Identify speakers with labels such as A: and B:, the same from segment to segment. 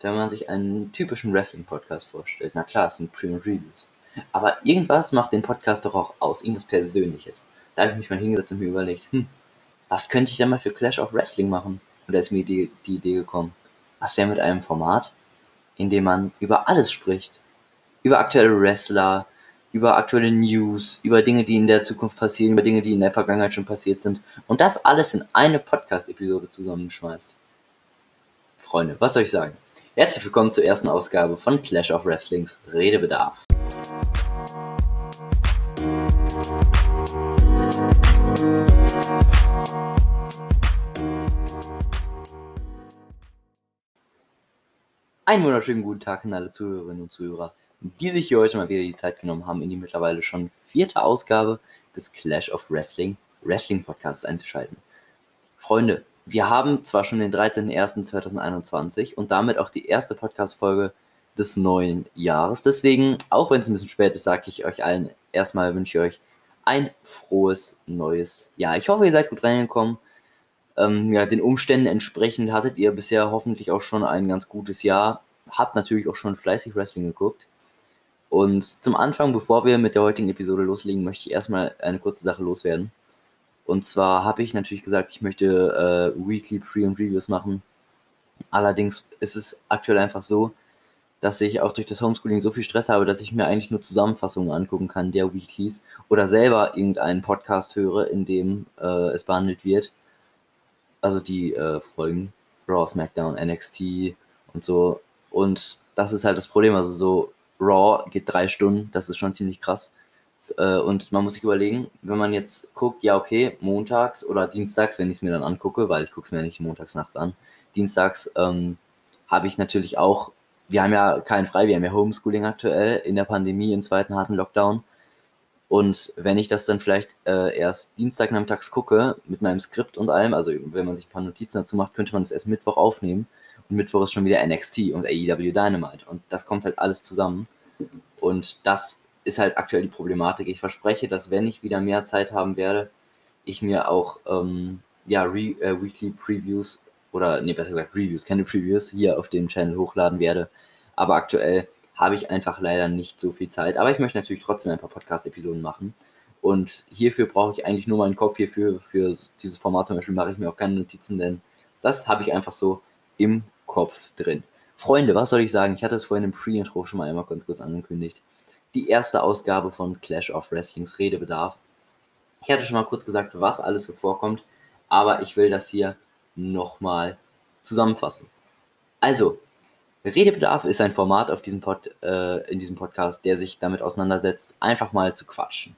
A: wenn man sich einen typischen Wrestling-Podcast vorstellt. Na klar, es sind Pre- und Reviews. Aber irgendwas macht den Podcast doch auch aus, irgendwas Persönliches. Da habe ich mich mal hingesetzt und mir überlegt, hm, was könnte ich denn mal für Clash of Wrestling machen? Und da ist mir die, die Idee gekommen, was wäre mit einem Format, in dem man über alles spricht. Über aktuelle Wrestler, über aktuelle News, über Dinge, die in der Zukunft passieren, über Dinge, die in der Vergangenheit schon passiert sind. Und das alles in eine Podcast-Episode zusammenschmeißt. Freunde, was soll ich sagen? Herzlich willkommen zur ersten Ausgabe von Clash of Wrestlings Redebedarf. Einen wunderschönen guten Tag an alle Zuhörerinnen und Zuhörer, die sich hier heute mal wieder die Zeit genommen haben, in die mittlerweile schon vierte Ausgabe des Clash of Wrestling Wrestling Podcasts einzuschalten. Freunde, wir haben zwar schon den 13.01.2021 und damit auch die erste Podcast-Folge des neuen Jahres. Deswegen, auch wenn es ein bisschen spät ist, sage ich euch allen erstmal, wünsche ich euch ein frohes neues Jahr. Ich hoffe, ihr seid gut reingekommen. Ähm, ja, den Umständen entsprechend hattet ihr bisher hoffentlich auch schon ein ganz gutes Jahr. Habt natürlich auch schon fleißig Wrestling geguckt. Und zum Anfang, bevor wir mit der heutigen Episode loslegen, möchte ich erstmal eine kurze Sache loswerden. Und zwar habe ich natürlich gesagt, ich möchte äh, Weekly Pre- und Reviews machen. Allerdings ist es aktuell einfach so, dass ich auch durch das Homeschooling so viel Stress habe, dass ich mir eigentlich nur Zusammenfassungen angucken kann der Weeklies oder selber irgendeinen Podcast höre, in dem äh, es behandelt wird. Also die äh, Folgen Raw, SmackDown, NXT und so. Und das ist halt das Problem. Also so Raw geht drei Stunden, das ist schon ziemlich krass. Äh, und man muss sich überlegen, wenn man jetzt guckt, ja okay, montags oder dienstags, wenn ich es mir dann angucke, weil ich gucke es mir ja nicht montags nachts an, dienstags ähm, habe ich natürlich auch wir haben ja keinen frei, wir haben ja Homeschooling aktuell in der Pandemie im zweiten harten Lockdown. Und wenn ich das dann vielleicht äh, erst Dienstagnachmittags gucke, mit meinem Skript und allem, also wenn man sich ein paar Notizen dazu macht, könnte man es erst Mittwoch aufnehmen. Und Mittwoch ist schon wieder NXT und AEW Dynamite. Und das kommt halt alles zusammen. Und das ist halt aktuell die Problematik. Ich verspreche, dass wenn ich wieder mehr Zeit haben werde, ich mir auch ähm, ja, Re äh, Weekly Previews oder nee, besser gesagt Reviews, keine Previews, hier auf dem Channel hochladen werde. Aber aktuell habe ich einfach leider nicht so viel Zeit. Aber ich möchte natürlich trotzdem ein paar Podcast-Episoden machen. Und hierfür brauche ich eigentlich nur meinen Kopf. Hierfür, für dieses Format zum Beispiel, mache ich mir auch keine Notizen, denn das habe ich einfach so im Kopf drin. Freunde, was soll ich sagen? Ich hatte es vorhin im Pre-Intro schon mal einmal ganz kurz angekündigt. Die erste Ausgabe von Clash of Wrestlings Redebedarf. Ich hatte schon mal kurz gesagt, was alles so vorkommt, aber ich will das hier nochmal zusammenfassen. Also, Redebedarf ist ein Format auf diesem Pod, äh, in diesem Podcast, der sich damit auseinandersetzt, einfach mal zu quatschen.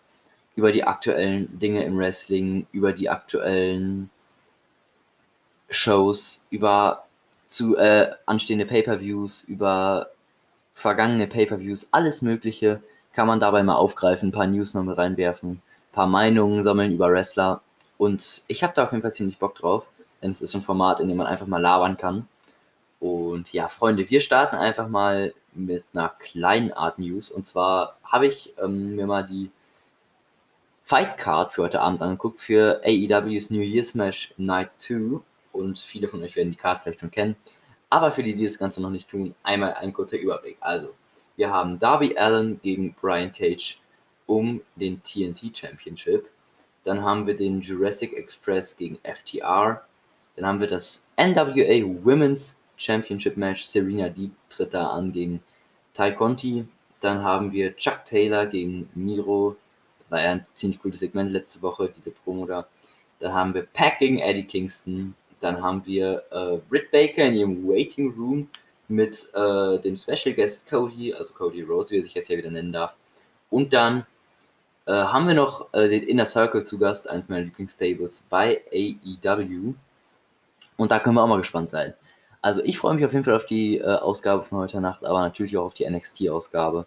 A: Über die aktuellen Dinge im Wrestling, über die aktuellen Shows, über zu äh, anstehende Pay-per-Views, über vergangene Pay-per-Views, alles Mögliche kann man dabei mal aufgreifen, ein paar News noch mit reinwerfen, ein paar Meinungen sammeln über Wrestler. Und ich habe da auf jeden Fall ziemlich Bock drauf. Denn es ist ein Format, in dem man einfach mal labern kann. Und ja, Freunde, wir starten einfach mal mit einer kleinen Art News. Und zwar habe ich ähm, mir mal die Fight Card für heute Abend angeguckt für AEW's New Year Smash Night 2. Und viele von euch werden die Card vielleicht schon kennen. Aber für die, die das Ganze noch nicht tun, einmal ein kurzer Überblick. Also, wir haben Darby Allen gegen Brian Cage um den TNT Championship. Dann haben wir den Jurassic Express gegen FTR. Dann haben wir das NWA Women's Championship Match. Serena Deep tritt da an gegen Ty Conti. Dann haben wir Chuck Taylor gegen Miro. War ja ein ziemlich cooles Segment letzte Woche, diese Promo da. Dann haben wir Pack gegen Eddie Kingston. Dann haben wir äh, Britt Baker in ihrem Waiting Room mit äh, dem Special Guest Cody, also Cody Rose, wie er sich jetzt hier wieder nennen darf. Und dann äh, haben wir noch äh, den Inner Circle zu Gast, eines meiner Lieblingsstables bei AEW. Und da können wir auch mal gespannt sein. Also ich freue mich auf jeden Fall auf die äh, Ausgabe von heute Nacht, aber natürlich auch auf die NXT-Ausgabe.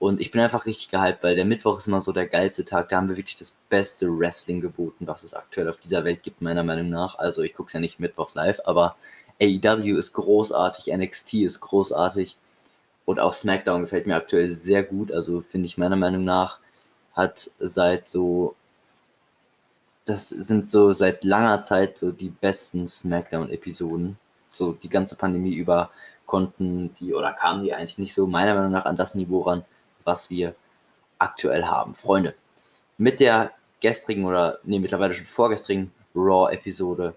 A: Und ich bin einfach richtig gehypt, weil der Mittwoch ist immer so der geilste Tag. Da haben wir wirklich das beste Wrestling geboten, was es aktuell auf dieser Welt gibt, meiner Meinung nach. Also ich gucke es ja nicht mittwochs live, aber AEW ist großartig, NXT ist großartig. Und auch SmackDown gefällt mir aktuell sehr gut. Also finde ich meiner Meinung nach hat seit so das sind so seit langer Zeit so die besten SmackDown-Episoden. so die ganze Pandemie über konnten die oder kamen die eigentlich nicht so meiner Meinung nach an das Niveau ran, was wir aktuell haben. Freunde, mit der gestrigen oder nee, mittlerweile schon vorgestrigen Raw-Episode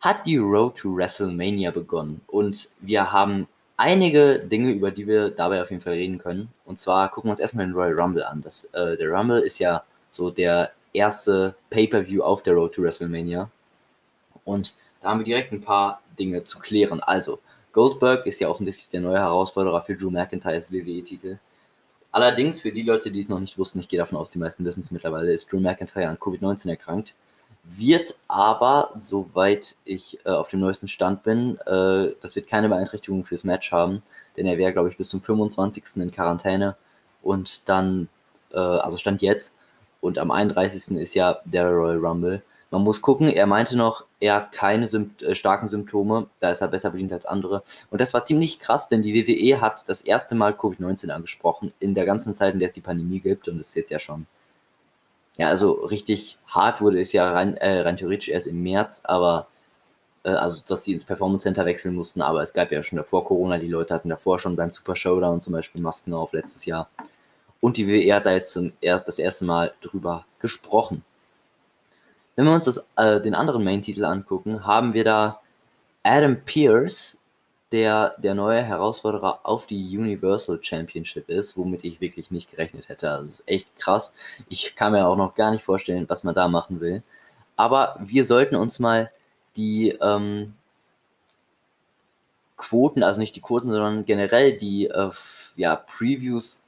A: hat die Road to WrestleMania begonnen und wir haben einige Dinge, über die wir dabei auf jeden Fall reden können. Und zwar gucken wir uns erstmal den Royal Rumble an. Das, äh, der Rumble ist ja so der erste Pay-per-View auf der Road to WrestleMania. Und da haben wir direkt ein paar Dinge zu klären. Also, Goldberg ist ja offensichtlich der neue Herausforderer für Drew McIntyres WWE-Titel. Allerdings, für die Leute, die es noch nicht wussten, ich gehe davon aus, die meisten wissen es mittlerweile, ist Drew McIntyre an Covid-19 erkrankt. Wird aber, soweit ich äh, auf dem neuesten Stand bin, äh, das wird keine Beeinträchtigung fürs Match haben, denn er wäre, glaube ich, bis zum 25. in Quarantäne und dann, äh, also Stand jetzt, und am 31. ist ja der Royal Rumble. Man muss gucken, er meinte noch, er hat keine Sympt äh, starken Symptome, da ist er besser bedient als andere. Und das war ziemlich krass, denn die WWE hat das erste Mal Covid-19 angesprochen, in der ganzen Zeit, in der es die Pandemie gibt, und das ist jetzt ja schon. Ja, also richtig hart wurde es ja rein, äh, rein theoretisch erst im März, aber äh, also dass sie ins Performance Center wechseln mussten, aber es gab ja schon davor Corona, die Leute hatten davor schon beim Super Showdown zum Beispiel Masken auf letztes Jahr. Und die WWE hat da jetzt zum erst, das erste Mal drüber gesprochen. Wenn wir uns das, äh, den anderen Main-Titel angucken, haben wir da Adam Pierce, der der neue Herausforderer auf die Universal Championship ist, womit ich wirklich nicht gerechnet hätte. Also ist echt krass. Ich kann mir auch noch gar nicht vorstellen, was man da machen will. Aber wir sollten uns mal die ähm, Quoten, also nicht die Quoten, sondern generell die äh, ja, Previews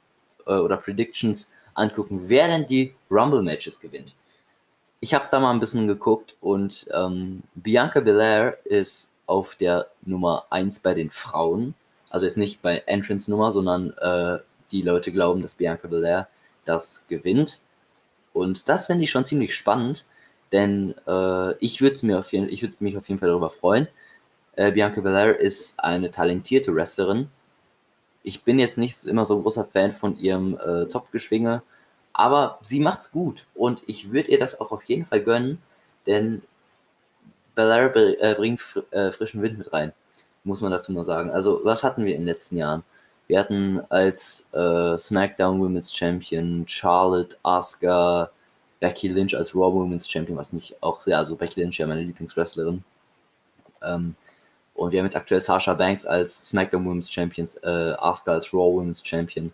A: äh, oder Predictions angucken, wer denn die Rumble-Matches gewinnt ich habe da mal ein bisschen geguckt und ähm, Bianca Belair ist auf der Nummer 1 bei den Frauen. Also ist nicht bei Entrance-Nummer, sondern äh, die Leute glauben, dass Bianca Belair das gewinnt. Und das finde ich schon ziemlich spannend, denn äh, ich würde mir mich auf jeden Fall darüber freuen. Äh, Bianca Belair ist eine talentierte Wrestlerin. Ich bin jetzt nicht immer so ein großer Fan von ihrem äh, Topfgeschwinge aber sie macht's gut und ich würde ihr das auch auf jeden Fall gönnen, denn Belair äh, bringt äh, frischen Wind mit rein, muss man dazu mal sagen. Also, was hatten wir in den letzten Jahren? Wir hatten als äh, SmackDown Women's Champion Charlotte, Asuka, Becky Lynch als Raw Women's Champion, was mich auch sehr, also Becky Lynch ja meine Lieblingswrestlerin. Ähm, und wir haben jetzt aktuell Sasha Banks als SmackDown Women's Champion, äh, Asuka als Raw Women's Champion.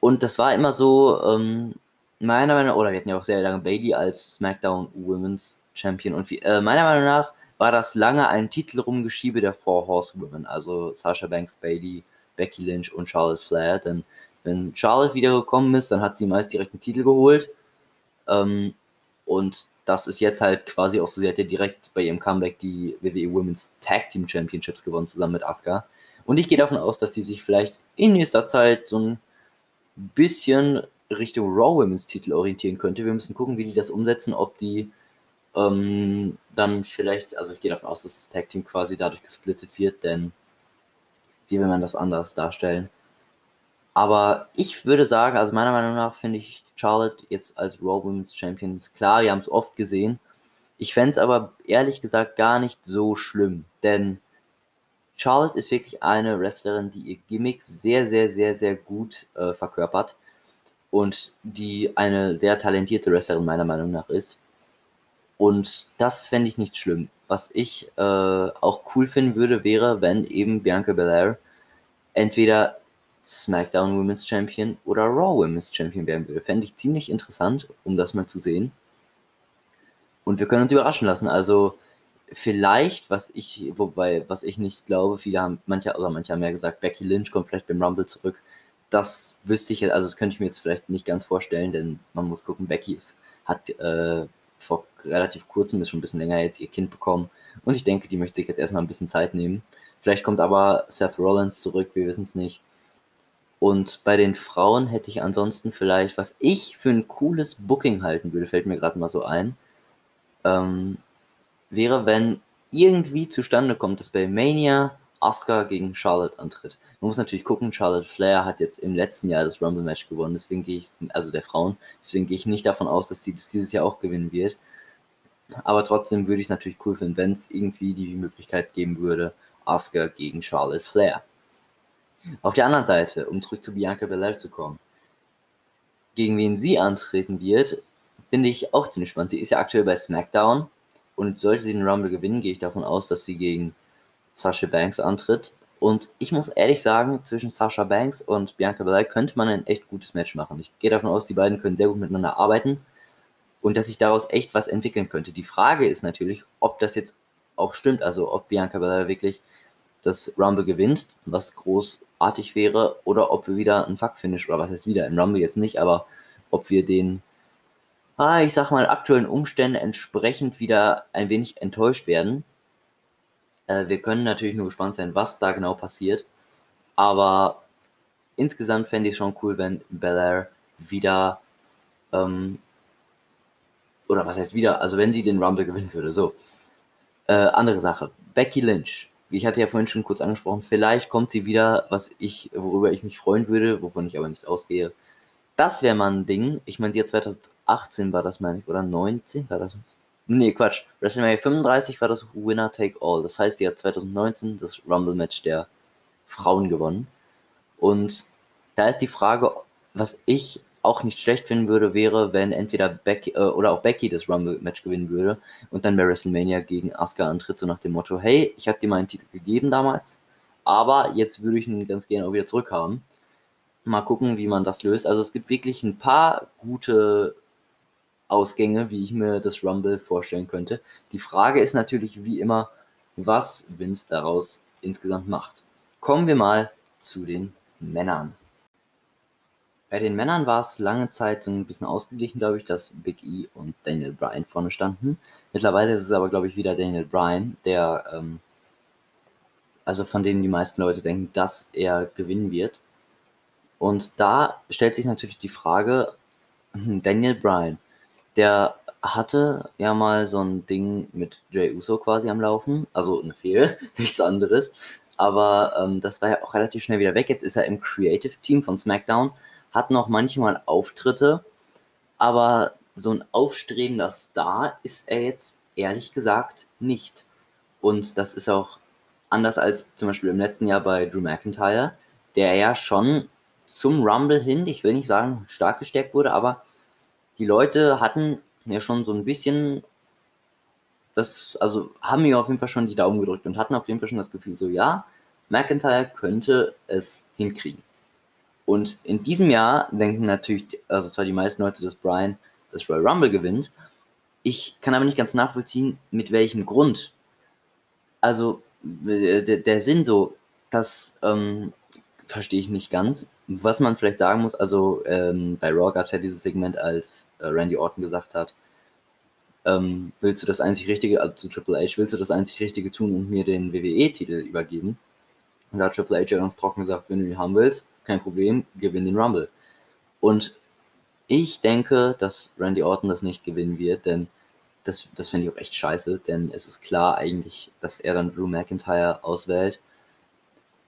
A: Und das war immer so, ähm, meiner Meinung nach, oder wir hatten ja auch sehr lange Bailey als SmackDown Women's Champion. Und äh, meiner Meinung nach war das lange ein Titelrumgeschiebe der Four Horsewomen, also Sasha Banks, Bailey, Becky Lynch und Charlotte Flair. Denn wenn Charlotte wiedergekommen ist, dann hat sie meist direkt einen Titel geholt. Ähm, und das ist jetzt halt quasi auch so, sie hat ja direkt bei ihrem Comeback die WWE Women's Tag Team Championships gewonnen, zusammen mit Asuka. Und ich gehe davon aus, dass sie sich vielleicht in nächster Zeit so ein bisschen Richtung Raw Women's Titel orientieren könnte. Wir müssen gucken, wie die das umsetzen, ob die ähm, dann vielleicht, also ich gehe davon aus, dass das Tag Team quasi dadurch gesplittet wird, denn wie will man das anders darstellen? Aber ich würde sagen, also meiner Meinung nach finde ich Charlotte jetzt als Raw Women's Champion klar, wir haben es oft gesehen. Ich fände es aber ehrlich gesagt gar nicht so schlimm, denn Charlotte ist wirklich eine Wrestlerin, die ihr Gimmick sehr, sehr, sehr, sehr gut äh, verkörpert und die eine sehr talentierte Wrestlerin meiner Meinung nach ist. Und das fände ich nicht schlimm. Was ich äh, auch cool finden würde, wäre, wenn eben Bianca Belair entweder SmackDown Women's Champion oder Raw Women's Champion werden würde. Fände ich ziemlich interessant, um das mal zu sehen. Und wir können uns überraschen lassen. Also vielleicht, was ich, wobei, was ich nicht glaube, viele haben, manche, oder manche haben ja gesagt, Becky Lynch kommt vielleicht beim Rumble zurück. Das wüsste ich, also das könnte ich mir jetzt vielleicht nicht ganz vorstellen, denn man muss gucken, Becky ist, hat äh, vor relativ kurzem, ist schon ein bisschen länger jetzt ihr Kind bekommen und ich denke, die möchte sich jetzt erstmal ein bisschen Zeit nehmen. Vielleicht kommt aber Seth Rollins zurück, wir wissen es nicht. Und bei den Frauen hätte ich ansonsten vielleicht, was ich für ein cooles Booking halten würde, fällt mir gerade mal so ein. Ähm, wäre, wenn irgendwie zustande kommt, dass bei Mania Asuka gegen Charlotte antritt. Man muss natürlich gucken, Charlotte Flair hat jetzt im letzten Jahr das Rumble-Match gewonnen, deswegen gehe ich, also der Frauen, deswegen gehe ich nicht davon aus, dass sie das dieses Jahr auch gewinnen wird. Aber trotzdem würde ich es natürlich cool finden, wenn es irgendwie die Möglichkeit geben würde, Asuka gegen Charlotte Flair. Auf der anderen Seite, um zurück zu Bianca Belair zu kommen, gegen wen sie antreten wird, finde ich auch ziemlich spannend. Sie ist ja aktuell bei SmackDown und sollte sie den Rumble gewinnen, gehe ich davon aus, dass sie gegen Sasha Banks antritt. Und ich muss ehrlich sagen, zwischen Sasha Banks und Bianca Belair könnte man ein echt gutes Match machen. Ich gehe davon aus, die beiden können sehr gut miteinander arbeiten und dass sich daraus echt was entwickeln könnte. Die Frage ist natürlich, ob das jetzt auch stimmt, also ob Bianca Belair wirklich das Rumble gewinnt, was großartig wäre, oder ob wir wieder ein Fuck-Finish, oder was heißt wieder, im Rumble jetzt nicht, aber ob wir den, ah, ich sag mal, aktuellen Umständen entsprechend wieder ein wenig enttäuscht werden. Äh, wir können natürlich nur gespannt sein, was da genau passiert, aber insgesamt fände ich schon cool, wenn Belair wieder, ähm, oder was heißt wieder, also wenn sie den Rumble gewinnen würde, so. Äh, andere Sache, Becky Lynch ich hatte ja vorhin schon kurz angesprochen, vielleicht kommt sie wieder, was ich, worüber ich mich freuen würde, wovon ich aber nicht ausgehe. Das wäre mal ein Ding. Ich meine, sie hat 2018 war das, meine ich, oder 19 war das? Nee, Quatsch. WrestleMania 35 war das Winner Take All. Das heißt, sie hat 2019 das Rumble-Match der Frauen gewonnen. Und da ist die Frage, was ich auch nicht schlecht finden würde, wäre, wenn entweder Becky äh, oder auch Becky das Rumble-Match gewinnen würde und dann bei WrestleMania gegen Asuka antritt, so nach dem Motto, hey, ich habe dir meinen Titel gegeben damals, aber jetzt würde ich ihn ganz gerne auch wieder zurückhaben. Mal gucken, wie man das löst. Also es gibt wirklich ein paar gute Ausgänge, wie ich mir das Rumble vorstellen könnte. Die Frage ist natürlich wie immer, was Vince daraus insgesamt macht. Kommen wir mal zu den Männern. Bei den Männern war es lange Zeit so ein bisschen ausgeglichen, glaube ich, dass Big E und Daniel Bryan vorne standen. Mittlerweile ist es aber, glaube ich, wieder Daniel Bryan, der, ähm, also von denen die meisten Leute denken, dass er gewinnen wird. Und da stellt sich natürlich die Frage, hm, Daniel Bryan, der hatte ja mal so ein Ding mit Jay Uso quasi am Laufen, also eine Fehl, nichts anderes. Aber ähm, das war ja auch relativ schnell wieder weg. Jetzt ist er im Creative Team von SmackDown hat noch manchmal Auftritte, aber so ein aufstrebender Star ist er jetzt ehrlich gesagt nicht. Und das ist auch anders als zum Beispiel im letzten Jahr bei Drew McIntyre, der ja schon zum Rumble hin, ich will nicht sagen stark gestärkt wurde, aber die Leute hatten ja schon so ein bisschen das, also haben mir auf jeden Fall schon die Daumen gedrückt und hatten auf jeden Fall schon das Gefühl, so ja, McIntyre könnte es hinkriegen. Und in diesem Jahr denken natürlich, also zwar die meisten Leute, dass Brian das Royal Rumble gewinnt. Ich kann aber nicht ganz nachvollziehen, mit welchem Grund. Also der, der Sinn so, das ähm, verstehe ich nicht ganz. Was man vielleicht sagen muss, also ähm, bei Raw gab es ja dieses Segment, als äh, Randy Orton gesagt hat, ähm, willst du das einzig Richtige, also zu Triple H, willst du das einzig Richtige tun und mir den WWE-Titel übergeben? Und da hat Triple H ja ganz trocken gesagt, wenn du ihn haben willst, kein Problem, gewinn den Rumble. Und ich denke, dass Randy Orton das nicht gewinnen wird, denn das, das finde ich auch echt scheiße, denn es ist klar eigentlich, dass er dann Drew McIntyre auswählt.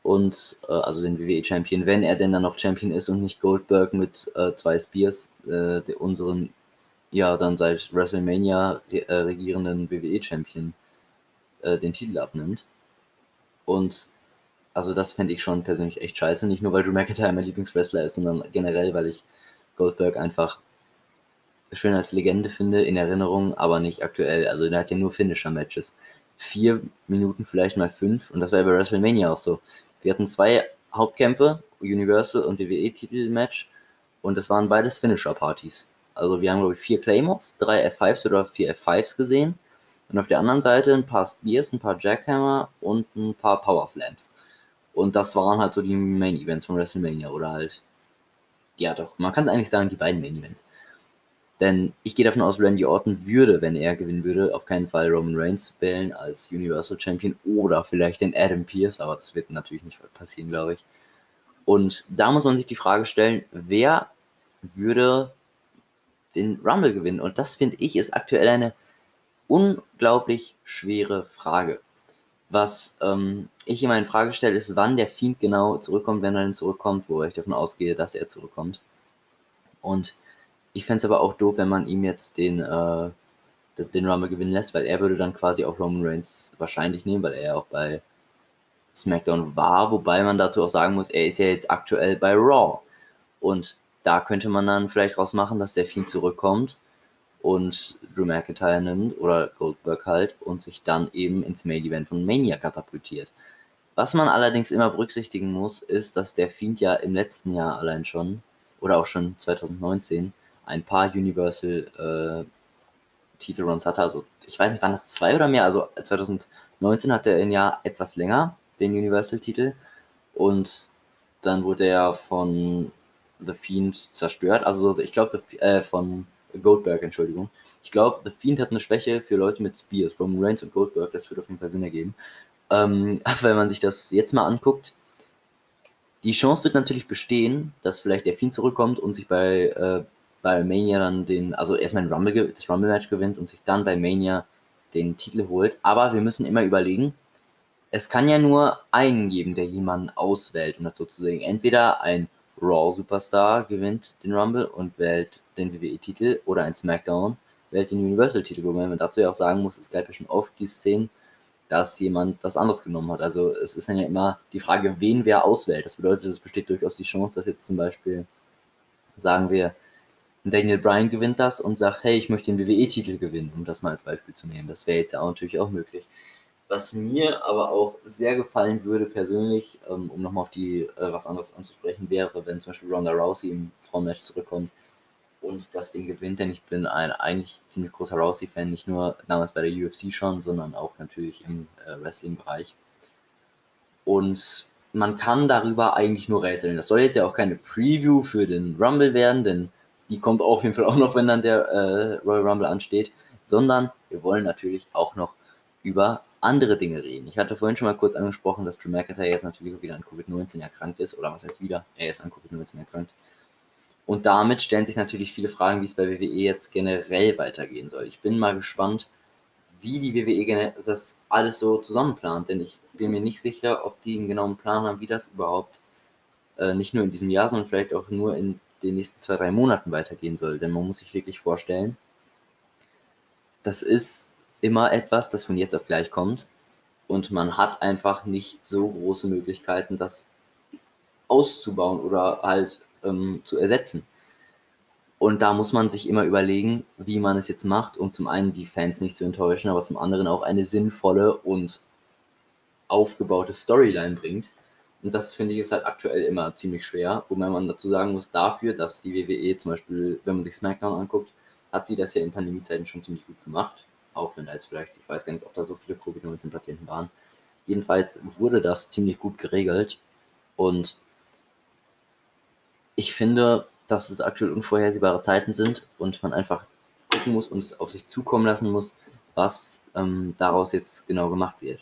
A: Und äh, also den WWE-Champion, wenn er denn dann noch Champion ist und nicht Goldberg mit äh, zwei Spears, äh, unseren ja dann seit WrestleMania re äh, regierenden WWE-Champion, äh, den Titel abnimmt. Und also das fände ich schon persönlich echt scheiße. Nicht nur, weil Drew McIntyre mein Lieblingswrestler ist, sondern generell, weil ich Goldberg einfach schön als Legende finde, in Erinnerung, aber nicht aktuell. Also der hat ja nur Finisher-Matches. Vier Minuten, vielleicht mal fünf. Und das war ja bei WrestleMania auch so. Wir hatten zwei Hauptkämpfe, Universal und WWE-Titel-Match. Und das waren beides Finisher-Partys. Also wir haben, glaube ich, vier Claymores, drei F5s oder vier F5s gesehen. Und auf der anderen Seite ein paar Spears, ein paar Jackhammer und ein paar Power Slams. Und das waren halt so die Main Events von WrestleMania oder halt, ja doch, man kann eigentlich sagen, die beiden Main Events. Denn ich gehe davon aus, Randy Orton würde, wenn er gewinnen würde, auf keinen Fall Roman Reigns wählen als Universal Champion oder vielleicht den Adam Pierce, aber das wird natürlich nicht passieren, glaube ich. Und da muss man sich die Frage stellen, wer würde den Rumble gewinnen? Und das finde ich ist aktuell eine unglaublich schwere Frage. Was ähm, ich immer in Frage stelle, ist, wann der Fiend genau zurückkommt, wenn er denn zurückkommt, wo ich davon ausgehe, dass er zurückkommt. Und ich fände es aber auch doof, wenn man ihm jetzt den, äh, den Rumble gewinnen lässt, weil er würde dann quasi auch Roman Reigns wahrscheinlich nehmen, weil er ja auch bei SmackDown war, wobei man dazu auch sagen muss, er ist ja jetzt aktuell bei Raw. Und da könnte man dann vielleicht rausmachen, dass der Fiend zurückkommt und Drew McIntyre nimmt oder Goldberg halt und sich dann eben ins Main Event von Mania katapultiert. Was man allerdings immer berücksichtigen muss, ist, dass der Fiend ja im letzten Jahr allein schon oder auch schon 2019 ein paar Universal äh, Titelruns hatte. Also ich weiß nicht, waren das zwei oder mehr? Also 2019 hatte er ein Jahr etwas länger den Universal-Titel und dann wurde er von The Fiend zerstört. Also ich glaube äh, von Goldberg, Entschuldigung. Ich glaube, The Fiend hat eine Schwäche für Leute mit Spears, Roman Reigns und Goldberg. Das würde auf jeden Fall Sinn ergeben. Ähm, wenn man sich das jetzt mal anguckt, die Chance wird natürlich bestehen, dass vielleicht der Fiend zurückkommt und sich bei, äh, bei Mania dann den, also erstmal Rumble, das Rumble-Match gewinnt und sich dann bei Mania den Titel holt. Aber wir müssen immer überlegen, es kann ja nur einen geben, der jemanden auswählt, um das sozusagen entweder ein Raw Superstar gewinnt den Rumble und wählt den WWE-Titel oder ein SmackDown wählt den Universal-Titel, wobei man dazu ja auch sagen muss, es gab ja schon oft die Szenen, dass jemand was anderes genommen hat. Also es ist dann ja immer die Frage, wen wer auswählt. Das bedeutet, es besteht durchaus die Chance, dass jetzt zum Beispiel, sagen wir, Daniel Bryan gewinnt das und sagt, hey, ich möchte den WWE-Titel gewinnen, um das mal als Beispiel zu nehmen. Das wäre jetzt ja auch natürlich auch möglich. Was mir aber auch sehr gefallen würde persönlich, ähm, um nochmal auf die äh, was anderes anzusprechen, wäre, wenn zum Beispiel Ronda Rousey im Frauenmatch zurückkommt und das Ding gewinnt, denn ich bin ein eigentlich ziemlich großer Rousey-Fan, nicht nur damals bei der UFC schon, sondern auch natürlich im äh, Wrestling-Bereich. Und man kann darüber eigentlich nur rätseln. Das soll jetzt ja auch keine Preview für den Rumble werden, denn die kommt auf jeden Fall auch noch, wenn dann der äh, Royal Rumble ansteht, sondern wir wollen natürlich auch noch über andere Dinge reden. Ich hatte vorhin schon mal kurz angesprochen, dass Drew McIntyre jetzt natürlich auch wieder an Covid-19 erkrankt ist, oder was heißt wieder? Er ist an Covid-19 erkrankt. Und damit stellen sich natürlich viele Fragen, wie es bei WWE jetzt generell weitergehen soll. Ich bin mal gespannt, wie die WWE das alles so zusammenplant, denn ich bin mir nicht sicher, ob die einen genauen Plan haben, wie das überhaupt äh, nicht nur in diesem Jahr, sondern vielleicht auch nur in den nächsten zwei, drei Monaten weitergehen soll. Denn man muss sich wirklich vorstellen, das ist immer etwas, das von jetzt auf gleich kommt und man hat einfach nicht so große Möglichkeiten, das auszubauen oder halt ähm, zu ersetzen. Und da muss man sich immer überlegen, wie man es jetzt macht, um zum einen die Fans nicht zu enttäuschen, aber zum anderen auch eine sinnvolle und aufgebaute Storyline bringt. Und das finde ich ist halt aktuell immer ziemlich schwer, wobei man dazu sagen muss, dafür, dass die WWE zum Beispiel, wenn man sich SmackDown anguckt, hat sie das ja in Pandemiezeiten schon ziemlich gut gemacht. Auch wenn da jetzt vielleicht, ich weiß gar nicht, ob da so viele Covid-19-Patienten waren. Jedenfalls wurde das ziemlich gut geregelt. Und ich finde, dass es aktuell unvorhersehbare Zeiten sind und man einfach gucken muss und es auf sich zukommen lassen muss, was ähm, daraus jetzt genau gemacht wird.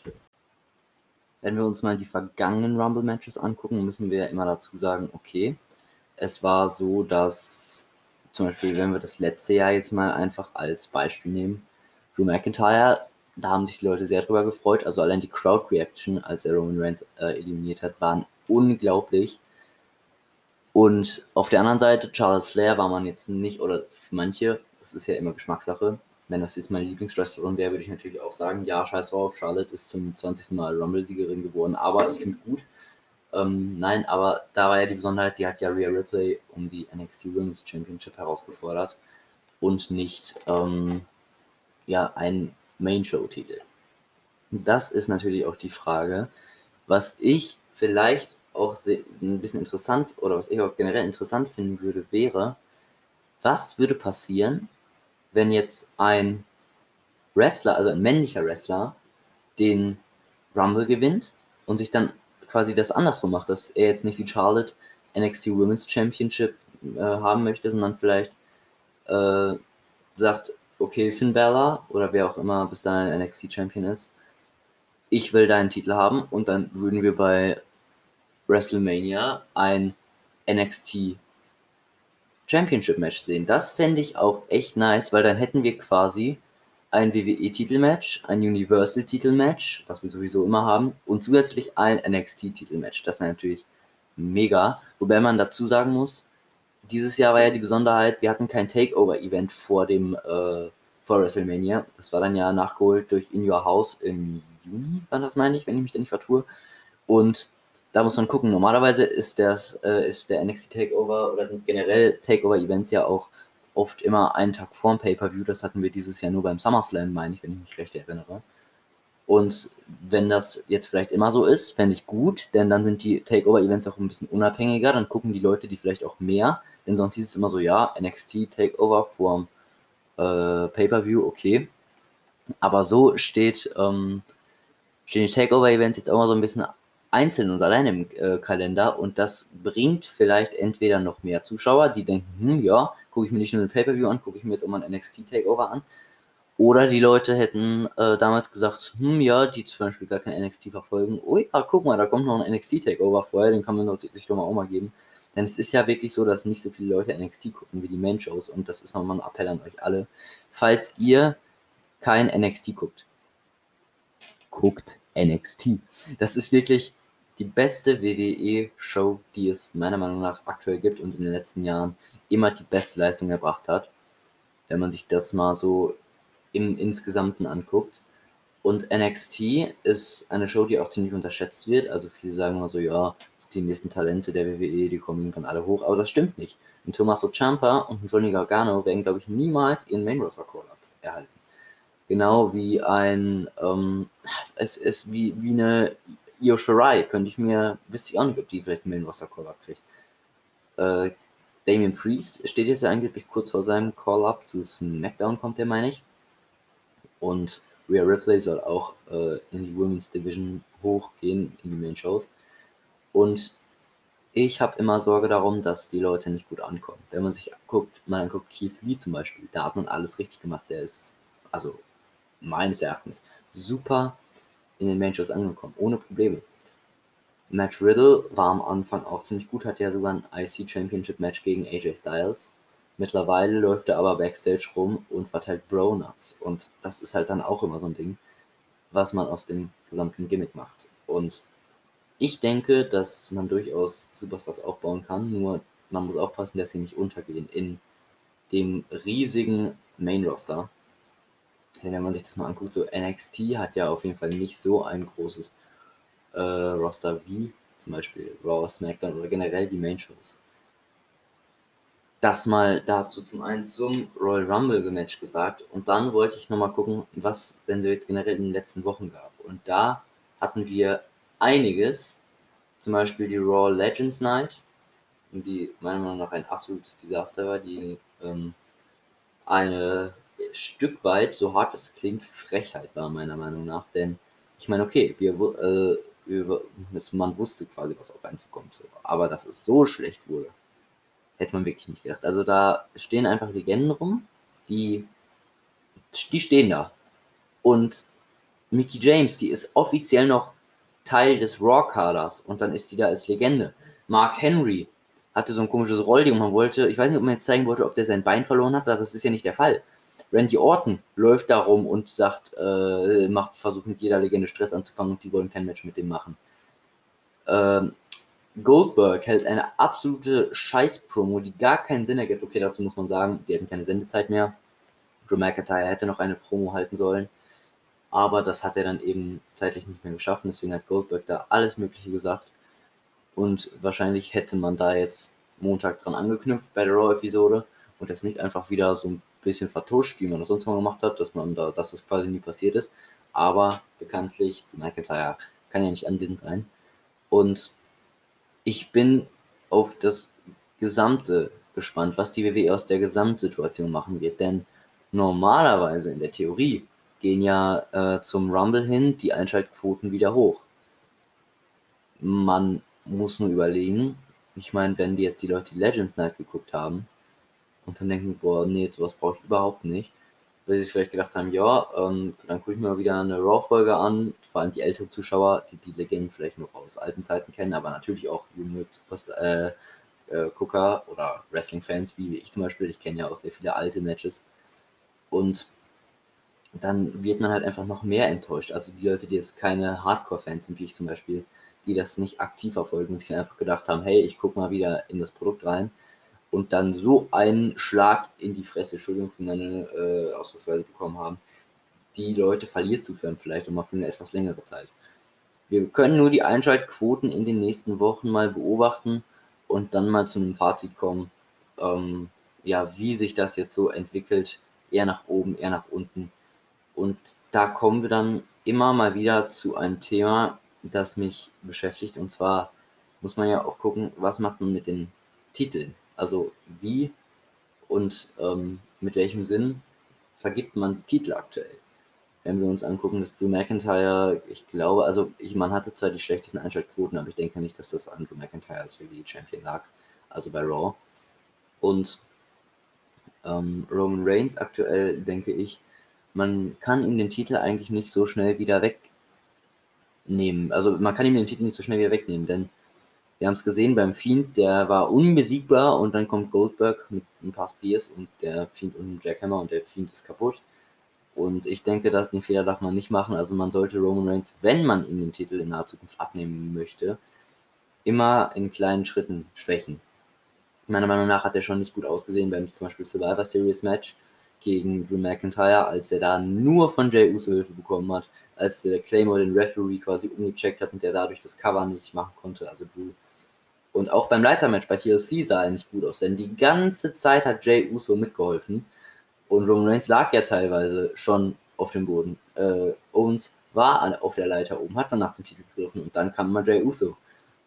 A: Wenn wir uns mal die vergangenen Rumble-Matches angucken, müssen wir immer dazu sagen, okay, es war so, dass zum Beispiel, wenn wir das letzte Jahr jetzt mal einfach als Beispiel nehmen, Drew McIntyre, da haben sich die Leute sehr drüber gefreut. Also allein die Crowd-Reaction, als er Roman Reigns äh, eliminiert hat, waren unglaublich. Und auf der anderen Seite, Charlotte Flair war man jetzt nicht, oder manche, das ist ja immer Geschmackssache. Wenn das jetzt meine Lieblingswrestlerin wäre, würde ich natürlich auch sagen, ja, scheiß drauf, Charlotte ist zum 20. Mal Rumble-Siegerin geworden, aber ich finde es gut. Ähm, nein, aber da war ja die Besonderheit, sie hat ja Rhea Ripley um die NXT Women's Championship herausgefordert und nicht ähm, ja, ein Main-Show-Titel. Das ist natürlich auch die Frage, was ich vielleicht auch ein bisschen interessant oder was ich auch generell interessant finden würde, wäre, was würde passieren, wenn jetzt ein Wrestler, also ein männlicher Wrestler, den Rumble gewinnt und sich dann quasi das andersrum macht, dass er jetzt nicht wie Charlotte NXT Women's Championship äh, haben möchte, sondern vielleicht äh, sagt, okay, Finn Balor oder wer auch immer bis dahin NXT Champion ist, ich will deinen Titel haben und dann würden wir bei WrestleMania ein NXT Championship Match sehen. Das fände ich auch echt nice, weil dann hätten wir quasi ein WWE-Titelmatch, ein Universal-Titelmatch, was wir sowieso immer haben, und zusätzlich ein NXT-Titelmatch. Das wäre natürlich mega. Wobei man dazu sagen muss, dieses Jahr war ja die Besonderheit, wir hatten kein Takeover-Event vor dem, äh, vor WrestleMania. Das war dann ja nachgeholt durch In Your House im Juni, war das meine ich, wenn ich mich da nicht vertue. Und da muss man gucken. Normalerweise ist, das, äh, ist der NXT Takeover oder sind generell Takeover-Events ja auch oft immer einen Tag vorm Pay-Per-View. Das hatten wir dieses Jahr nur beim SummerSlam, meine ich, wenn ich mich recht erinnere. Und wenn das jetzt vielleicht immer so ist, fände ich gut, denn dann sind die Takeover-Events auch ein bisschen unabhängiger. Dann gucken die Leute die vielleicht auch mehr, denn sonst hieß es immer so, ja, NXT Takeover vorm äh, Pay-Per-View, okay. Aber so steht, ähm, stehen die Takeover-Events jetzt auch mal so ein bisschen einzeln und allein im äh, Kalender und das bringt vielleicht entweder noch mehr Zuschauer, die denken, hm, ja, gucke ich mir nicht nur ein Pay-Per-View an, gucke ich mir jetzt auch mal ein NXT-Takeover an. Oder die Leute hätten äh, damals gesagt, hm, ja, die zum Beispiel gar kein NXT verfolgen. Oh ja, guck mal, da kommt noch ein NXT-Takeover vorher, den kann man sich doch mal auch mal geben. Denn es ist ja wirklich so, dass nicht so viele Leute NXT gucken wie die Main-Shows und das ist nochmal ein Appell an euch alle. Falls ihr kein NXT guckt, guckt NXT. Das ist wirklich die beste WWE-Show, die es meiner Meinung nach aktuell gibt und in den letzten Jahren immer die beste Leistung erbracht hat, wenn man sich das mal so im Insgesamten anguckt. Und NXT ist eine Show, die auch ziemlich unterschätzt wird. Also viele sagen mal so, ja, die nächsten Talente der WWE, die kommen irgendwann alle hoch. Aber das stimmt nicht. Ein Tommaso Ciampa und ein Johnny Gargano werden, glaube ich, niemals ihren Main Roster Call-Up erhalten. Genau wie ein, ähm, es ist wie, wie eine Io Shirai könnte ich mir, wüsste ich auch nicht, ob die vielleicht einen Main Roster Call-Up kriegt. Äh, Damien Priest steht jetzt ja angeblich kurz vor seinem Call-Up zu SmackDown, kommt der, meine ich. Und Rhea Ripley soll auch äh, in die Women's Division hochgehen, in die Main Shows. Und ich habe immer Sorge darum, dass die Leute nicht gut ankommen. Wenn man sich guckt, man anguckt Keith Lee zum Beispiel, da hat man alles richtig gemacht. Der ist, also meines Erachtens, super in den Main Shows angekommen, ohne Probleme. Matt Riddle war am Anfang auch ziemlich gut, hat ja sogar ein IC Championship Match gegen AJ Styles. Mittlerweile läuft er aber Backstage rum und verteilt Bro-Nuts. Und das ist halt dann auch immer so ein Ding, was man aus dem gesamten Gimmick macht. Und ich denke, dass man durchaus Superstars aufbauen kann, nur man muss aufpassen, dass sie nicht untergehen in dem riesigen Main-Roster. Denn wenn man sich das mal anguckt, so NXT hat ja auf jeden Fall nicht so ein großes äh, Roster wie zum Beispiel Raw, SmackDown oder generell die Main-Shows. Das mal dazu zum einen zum Royal Rumble Match gesagt und dann wollte ich nochmal gucken, was denn so jetzt generell in den letzten Wochen gab. Und da hatten wir einiges, zum Beispiel die Raw Legends Night, die meiner Meinung nach ein absolutes Desaster war, die ähm, eine Stück weit, so hart es klingt, Frechheit war meiner Meinung nach, denn ich meine, okay, wir, äh, über, man wusste quasi, was auf einen zukommt, so. aber dass es so schlecht wurde, hätte man wirklich nicht gedacht. Also da stehen einfach Legenden rum, die, die stehen da. Und Mickey James, die ist offiziell noch Teil des Raw-Kaders und dann ist sie da als Legende. Mark Henry hatte so ein komisches Rollding und man wollte, ich weiß nicht, ob man jetzt zeigen wollte, ob der sein Bein verloren hat, aber es ist ja nicht der Fall. Randy Orton läuft da rum und sagt, äh, macht, versucht mit jeder Legende Stress anzufangen und die wollen kein Match mit dem machen. Ähm, Goldberg hält eine absolute Scheiß-Promo, die gar keinen Sinn ergibt. Okay, dazu muss man sagen, die hätten keine Sendezeit mehr. Drew McIntyre hätte noch eine Promo halten sollen. Aber das hat er dann eben zeitlich nicht mehr geschafft. Deswegen hat Goldberg da alles Mögliche gesagt. Und wahrscheinlich hätte man da jetzt Montag dran angeknüpft bei der Raw-Episode und das nicht einfach wieder so ein bisschen vertuscht, wie man das sonst mal gemacht hat, dass man da, dass das quasi nie passiert ist. Aber bekanntlich, McIntyre kann ja nicht anwesend sein. Und ich bin auf das Gesamte gespannt, was die WWE aus der Gesamtsituation machen wird. Denn normalerweise in der Theorie gehen ja äh, zum Rumble hin die Einschaltquoten wieder hoch. Man muss nur überlegen, ich meine, wenn die jetzt die Leute die Legends Night geguckt haben, und dann denken, boah, nee, sowas brauche ich überhaupt nicht. Weil sie sich vielleicht gedacht haben, ja, ähm, dann gucke ich mir mal wieder eine Raw-Folge an, vor allem die älteren Zuschauer, die die Legenden vielleicht noch aus alten Zeiten kennen, aber natürlich auch junge äh, äh, Gucker oder Wrestling-Fans, wie ich zum Beispiel, ich kenne ja auch sehr viele alte Matches. Und dann wird man halt einfach noch mehr enttäuscht. Also die Leute, die jetzt keine Hardcore-Fans sind, wie ich zum Beispiel, die das nicht aktiv verfolgen und sich einfach gedacht haben, hey, ich gucke mal wieder in das Produkt rein, und dann so einen Schlag in die Fresse, Entschuldigung für meine äh, Ausdrucksweise bekommen haben. Die Leute verlierst du für vielleicht mal für eine etwas längere Zeit. Wir können nur die Einschaltquoten in den nächsten Wochen mal beobachten und dann mal zu einem Fazit kommen, ähm, ja, wie sich das jetzt so entwickelt, eher nach oben, eher nach unten. Und da kommen wir dann immer mal wieder zu einem Thema, das mich beschäftigt. Und zwar muss man ja auch gucken, was macht man mit den Titeln. Also wie und ähm, mit welchem Sinn vergibt man Titel aktuell. Wenn wir uns angucken, dass Drew McIntyre, ich glaube, also ich, man hatte zwar die schlechtesten Einschaltquoten, aber ich denke nicht, dass das an Drew McIntyre als WWE Champion lag, also bei Raw. Und ähm, Roman Reigns aktuell, denke ich, man kann ihm den Titel eigentlich nicht so schnell wieder wegnehmen. Also man kann ihm den Titel nicht so schnell wieder wegnehmen, denn wir haben es gesehen beim Fiend, der war unbesiegbar und dann kommt Goldberg mit ein paar Spears und der Fiend und ein Jackhammer und der Fiend ist kaputt. Und ich denke, dass den Fehler darf man nicht machen. Also man sollte Roman Reigns, wenn man ihm den Titel in naher Zukunft abnehmen möchte, immer in kleinen Schritten schwächen. Meiner Meinung nach hat er schon nicht gut ausgesehen beim zum Beispiel Survivor Series Match gegen Drew McIntyre, als er da nur von Jay Uso Hilfe bekommen hat, als der Claymore den Referee quasi umgecheckt hat und der dadurch das Cover nicht machen konnte, also Drew. Und auch beim Leitermatch bei TLC sah er nicht gut aus, denn die ganze Zeit hat Jay Uso mitgeholfen und Roman Reigns lag ja teilweise schon auf dem Boden. Äh, Owens war auf der Leiter oben, hat dann nach dem Titel gegriffen und dann kam mal Jay Uso.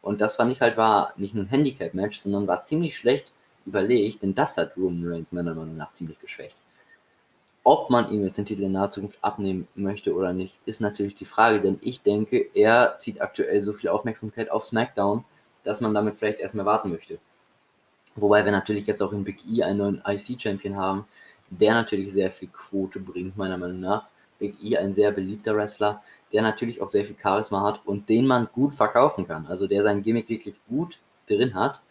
A: Und das fand ich halt war nicht nur ein Handicap-Match, sondern war ziemlich schlecht überlegt, denn das hat Roman Reigns meiner Meinung nach ziemlich geschwächt. Ob man ihm jetzt den Titel in naher Zukunft abnehmen möchte oder nicht, ist natürlich die Frage, denn ich denke, er zieht aktuell so viel Aufmerksamkeit auf SmackDown, dass man damit vielleicht erstmal warten möchte. Wobei wir natürlich jetzt auch in Big E einen neuen IC-Champion haben, der natürlich sehr viel Quote bringt, meiner Meinung nach. Big E, ein sehr beliebter Wrestler, der natürlich auch sehr viel Charisma hat und den man gut verkaufen kann. Also der sein Gimmick wirklich gut drin hat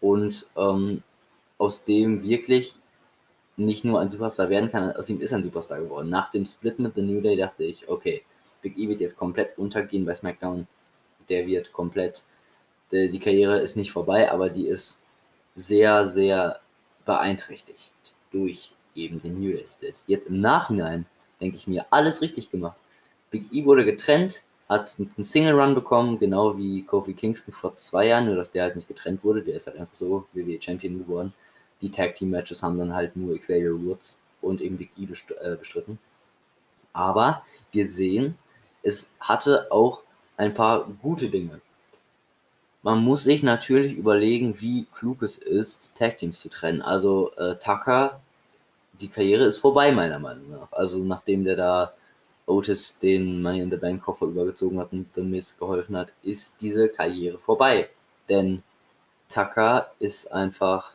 A: und ähm, aus dem wirklich nicht nur ein Superstar werden kann, aus ihm ist ein Superstar geworden. Nach dem Split mit The New Day dachte ich, okay, Big E wird jetzt komplett untergehen bei SmackDown. Der wird komplett, die, die Karriere ist nicht vorbei, aber die ist sehr, sehr beeinträchtigt durch eben den New Day Split. Jetzt im Nachhinein denke ich mir, alles richtig gemacht. Big E wurde getrennt, hat einen Single Run bekommen, genau wie Kofi Kingston vor zwei Jahren, nur dass der halt nicht getrennt wurde. Der ist halt einfach so WWE Champion geworden. Die Tag Team Matches haben dann halt nur Xavier Woods und eben Big E äh, bestritten. Aber wir sehen, es hatte auch ein paar gute Dinge. Man muss sich natürlich überlegen, wie klug es ist, Tag Teams zu trennen. Also äh, Tucker, die Karriere ist vorbei, meiner Meinung nach. Also nachdem der da Otis den Money in the Bank Koffer übergezogen hat und The Miz geholfen hat, ist diese Karriere vorbei. Denn Tucker ist einfach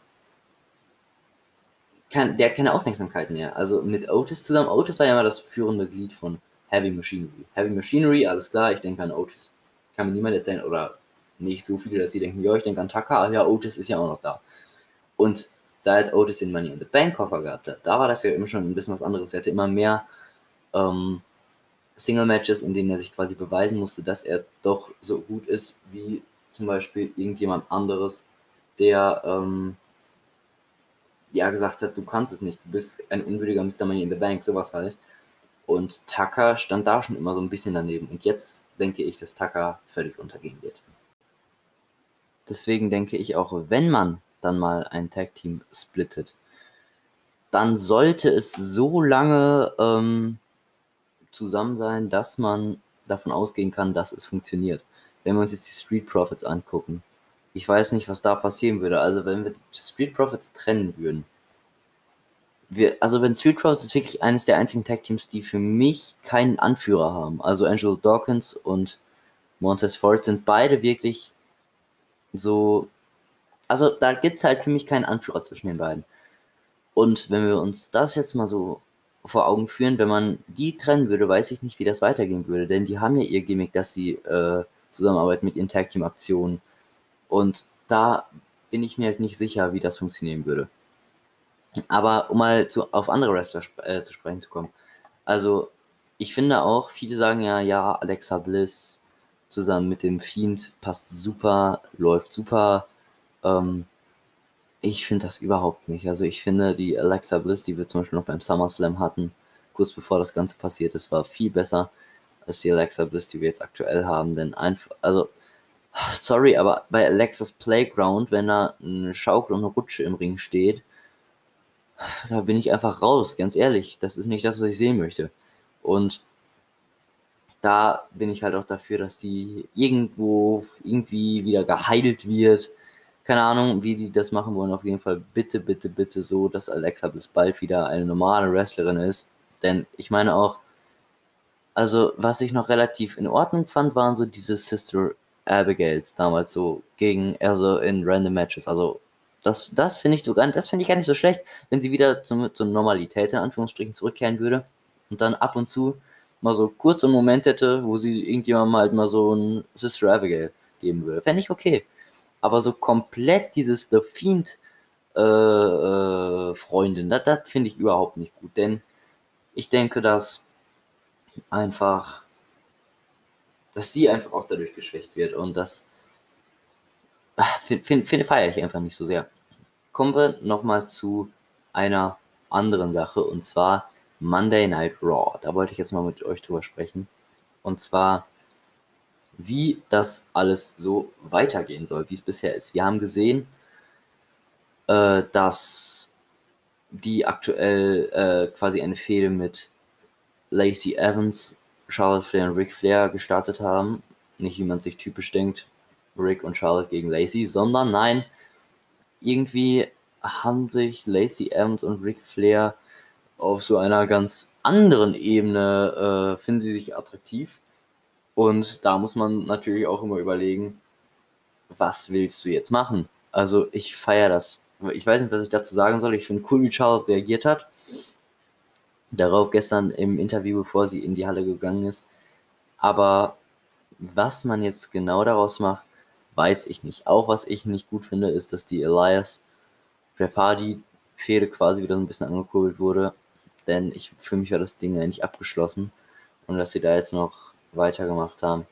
A: kein, der hat keine Aufmerksamkeit mehr. Also mit Otis zusammen. Otis war ja immer das führende Glied von Heavy Machinery. Heavy Machinery, alles klar, ich denke an Otis. Kann mir niemand erzählen, oder nicht so viele, dass sie denken, ja, ich denke an Tucker, ah ja, Otis ist ja auch noch da. Und seit Otis den Money in the Bank Koffer gehabt hat, da war das ja immer schon ein bisschen was anderes. Er hatte immer mehr ähm, Single-Matches, in denen er sich quasi beweisen musste, dass er doch so gut ist wie zum Beispiel irgendjemand anderes, der ähm, ja gesagt hat, du kannst es nicht, du bist ein unwürdiger Mr. Money in the Bank, sowas halt. Und Tucker stand da schon immer so ein bisschen daneben. Und jetzt denke ich, dass Tucker völlig untergehen wird. Deswegen denke ich auch, wenn man dann mal ein Tag Team splittet, dann sollte es so lange ähm, zusammen sein, dass man davon ausgehen kann, dass es funktioniert. Wenn wir uns jetzt die Street Profits angucken, ich weiß nicht, was da passieren würde. Also wenn wir die Street Profits trennen würden. Wir, also wenn Street Profits ist wirklich eines der einzigen Tag Teams, die für mich keinen Anführer haben. Also Angelo Dawkins und Montez Ford sind beide wirklich so. Also da gibt es halt für mich keinen Anführer zwischen den beiden. Und wenn wir uns das jetzt mal so vor Augen führen, wenn man die trennen würde, weiß ich nicht, wie das weitergehen würde. Denn die haben ja ihr Gimmick, dass sie äh, zusammenarbeiten mit ihren Tag Team Aktionen und da bin ich mir halt nicht sicher, wie das funktionieren würde. Aber um mal zu, auf andere Wrestler sp äh, zu sprechen zu kommen. Also, ich finde auch, viele sagen ja, ja, Alexa Bliss zusammen mit dem Fiend passt super, läuft super. Ähm, Ich finde das überhaupt nicht. Also ich finde, die Alexa Bliss, die wir zum Beispiel noch beim SummerSlam hatten, kurz bevor das Ganze passiert ist, war viel besser als die Alexa Bliss, die wir jetzt aktuell haben. Denn einfach, also, sorry, aber bei Alexas Playground, wenn da eine Schaukel und eine Rutsche im Ring steht, da bin ich einfach raus, ganz ehrlich. Das ist nicht das, was ich sehen möchte. Und da bin ich halt auch dafür, dass sie irgendwo irgendwie wieder geheilt wird. Keine Ahnung, wie die das machen wollen. Auf jeden Fall bitte, bitte, bitte so, dass Alexa bis bald wieder eine normale Wrestlerin ist. Denn ich meine auch, also was ich noch relativ in Ordnung fand, waren so diese Sister Abigails damals so gegen, also in Random Matches. Also das, das finde ich sogar, das finde ich gar nicht so schlecht, wenn sie wieder zum, zur Normalität in Anführungsstrichen zurückkehren würde und dann ab und zu mal so kurz einen Moment hätte, wo sie irgendjemandem halt mal so ein Sister Abigail geben würde. Fände ich okay. Aber so komplett dieses The Fiend äh, äh, Freundin, das, finde ich überhaupt nicht gut. Denn ich denke, dass einfach, dass sie einfach auch dadurch geschwächt wird und das finde find, find, feiere ich einfach nicht so sehr. Kommen wir nochmal zu einer anderen Sache und zwar Monday Night Raw. Da wollte ich jetzt mal mit euch drüber sprechen. Und zwar, wie das alles so weitergehen soll, wie es bisher ist. Wir haben gesehen, äh, dass die aktuell äh, quasi eine Fehde mit Lacey Evans, Charlotte Flair und Ric Flair gestartet haben. Nicht wie man sich typisch denkt, Rick und Charlotte gegen Lacey, sondern nein, irgendwie haben sich Lacey Evans und Ric Flair auf so einer ganz anderen Ebene, äh, finden sie sich attraktiv. Und da muss man natürlich auch immer überlegen, was willst du jetzt machen? Also ich feiere das. Ich weiß nicht, was ich dazu sagen soll. Ich finde cool, wie Charlotte reagiert hat. Darauf gestern im Interview, bevor sie in die Halle gegangen ist. Aber was man jetzt genau daraus macht, weiß ich nicht. Auch was ich nicht gut finde, ist, dass die Elias Jeff Hardy Fehde quasi wieder so ein bisschen angekurbelt wurde. Denn ich, für mich war das Ding eigentlich abgeschlossen. Und dass sie da jetzt noch weitergemacht haben,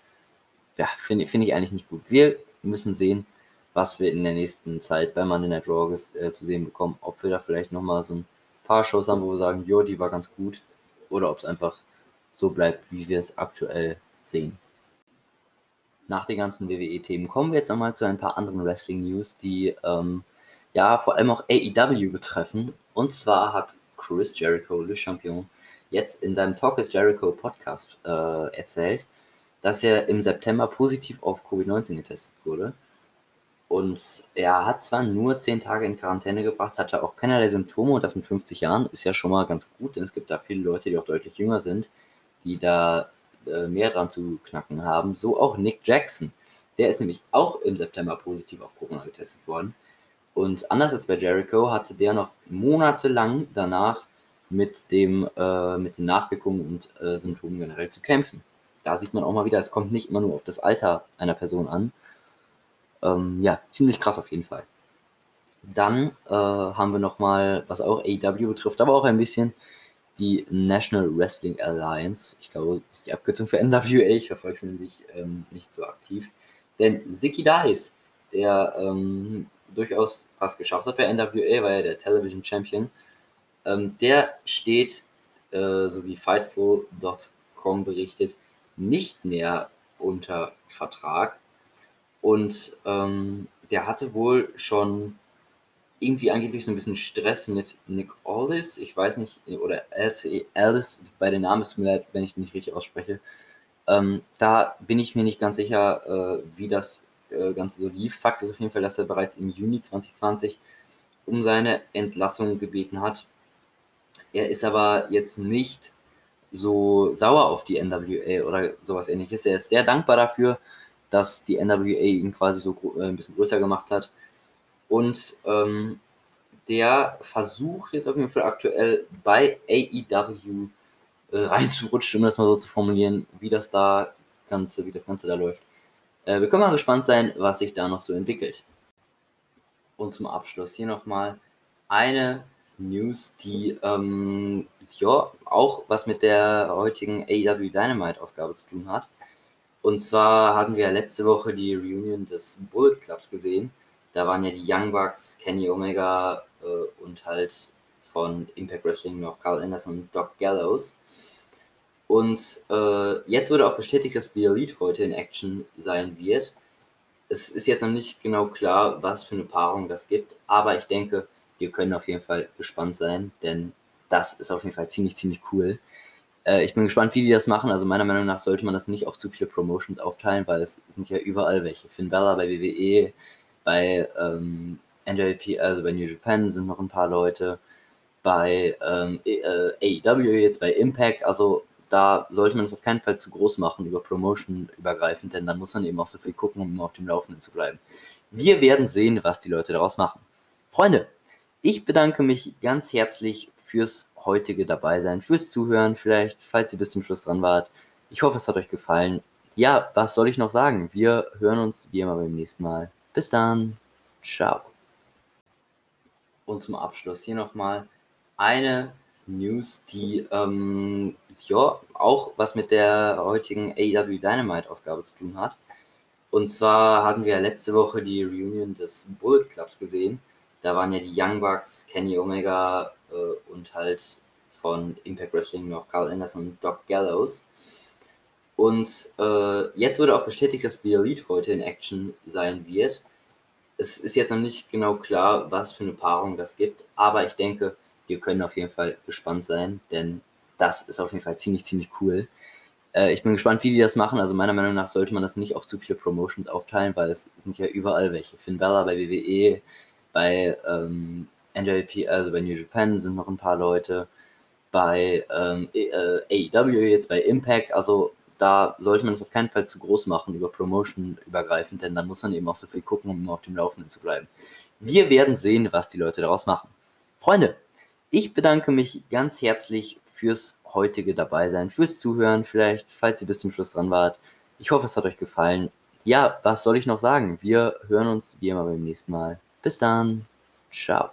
A: ja, finde find ich eigentlich nicht gut. Wir müssen sehen, was wir in der nächsten Zeit bei Monday Night Raw äh, zu sehen bekommen. Ob wir da vielleicht nochmal so ein paar Shows haben, wo wir sagen, jo, die war ganz gut. Oder ob es einfach so bleibt, wie wir es aktuell sehen nach den ganzen WWE-Themen kommen wir jetzt nochmal zu ein paar anderen Wrestling-News, die ähm, ja vor allem auch AEW betreffen. Und zwar hat Chris Jericho, Le Champion, jetzt in seinem Talk is Jericho Podcast äh, erzählt, dass er im September positiv auf Covid-19 getestet wurde. Und er hat zwar nur 10 Tage in Quarantäne gebracht, hatte auch keinerlei Symptome und das mit 50 Jahren ist ja schon mal ganz gut, denn es gibt da viele Leute, die auch deutlich jünger sind, die da äh, mehr dran zu knacken haben. So auch Nick Jackson. Der ist nämlich auch im September positiv auf Corona getestet worden. Und anders als bei Jericho hatte der noch monatelang danach mit, dem, äh, mit den Nachwirkungen und äh, Symptomen generell zu kämpfen. Da sieht man auch mal wieder, es kommt nicht immer nur auf das Alter einer Person an. Ähm, ja, ziemlich krass auf jeden Fall. Dann äh, haben wir nochmal, was auch AEW betrifft, aber auch ein bisschen die National Wrestling Alliance. Ich glaube, das ist die Abkürzung für NWA. Ich verfolge es nämlich ähm, nicht so aktiv. Denn Zicky Dice, der ähm, durchaus was geschafft hat bei NWA, war ja der Television Champion, ähm, der steht, äh, so wie Fightful.com berichtet, nicht näher unter Vertrag. Und ähm, der hatte wohl schon irgendwie angeblich so ein bisschen Stress mit Nick Aldis, ich weiß nicht, oder LCE Aldis, bei den Namen ist mir leid, wenn ich den nicht richtig ausspreche. Ähm, da bin ich mir nicht ganz sicher, äh, wie das äh, Ganze so lief. Fakt ist auf jeden Fall, dass er bereits im Juni 2020 um seine Entlassung gebeten hat. Er ist aber jetzt nicht so sauer auf die NWA oder sowas ähnliches. Er ist sehr dankbar dafür, dass die NWA ihn quasi so äh, ein bisschen größer gemacht hat und ähm, der versucht jetzt auf jeden Fall aktuell bei AEW äh, reinzurutschen, um das mal so zu formulieren, wie das da Ganze, wie das Ganze da läuft. Äh, wir können mal gespannt sein, was sich da noch so entwickelt. Und zum Abschluss hier nochmal eine News, die ähm, ja auch was mit der heutigen AEW Dynamite Ausgabe zu tun hat. Und zwar hatten wir letzte Woche die Reunion des Bullet Clubs gesehen Da waren ja die Young Bucks, Kenny Omega äh, und halt von Impact Wrestling noch Carl Anderson und Doc Gallows. Und äh, jetzt wurde auch bestätigt, dass The Elite heute in Action sein wird. Es ist jetzt noch nicht genau klar, was für eine Paarung das gibt, aber ich denke, wir können auf jeden Fall gespannt sein, denn das ist auf jeden Fall ziemlich, ziemlich cool. Äh, ich bin gespannt, wie die das machen. Also meiner Meinung nach sollte man das nicht auf zu viele Promotions aufteilen, weil es sind ja überall welche. Finn Bella bei WWE, bei ähm, NJP, also bei New Japan sind noch ein paar Leute, bei ähm, äh, AEW jetzt, bei Impact. Also da sollte man es auf keinen Fall zu groß machen über Promotion übergreifend, denn dann muss man eben auch so viel gucken, um auf dem Laufenden zu bleiben. Wir werden sehen, was die Leute daraus machen. Freunde, ich bedanke mich ganz herzlich fürs heutige Dabeisein, fürs Zuhören vielleicht, falls ihr bis zum Schluss dran wart. Ich hoffe, es hat euch gefallen. Ja, was soll ich noch sagen? Wir hören uns wie immer beim nächsten Mal. Bis dann. Ciao. Und zum Abschluss hier nochmal eine News, die ähm, ja auch was mit der heutigen AEW Dynamite Ausgabe zu tun hat. Und zwar hatten wir letzte Woche die Reunion des Bullet Clubs gesehen. Da waren ja die Young Bucks, Kenny Omega äh, und halt von Impact Wrestling noch Carl Anderson und Doc Gallows. Und äh, jetzt wurde auch bestätigt, dass The Elite heute in Action sein wird. Es ist jetzt noch nicht genau klar, was für eine Paarung das gibt, aber ich denke, wir können auf jeden Fall gespannt sein, denn das ist auf jeden Fall ziemlich, ziemlich cool. Äh, ich bin gespannt, wie die das machen. Also meiner Meinung nach sollte man das nicht auf zu viele Promotions aufteilen, weil es sind ja überall welche. Finn Bella bei WWE, bei ähm, NJP, also bei New Japan sind noch ein paar Leute, bei ähm, äh, AEW jetzt, bei Impact. Also da sollte man es auf keinen Fall zu groß machen über Promotion übergreifend, denn dann muss man eben auch so viel gucken, um auf dem Laufenden zu bleiben. Wir werden sehen, was die Leute daraus machen. Freunde, ich bedanke mich ganz herzlich fürs heutige Dabeisein, fürs Zuhören vielleicht, falls ihr bis zum Schluss dran wart. Ich hoffe, es hat euch gefallen. Ja, was soll ich noch sagen? Wir hören uns wie immer beim nächsten Mal. Bis dann. Ciao.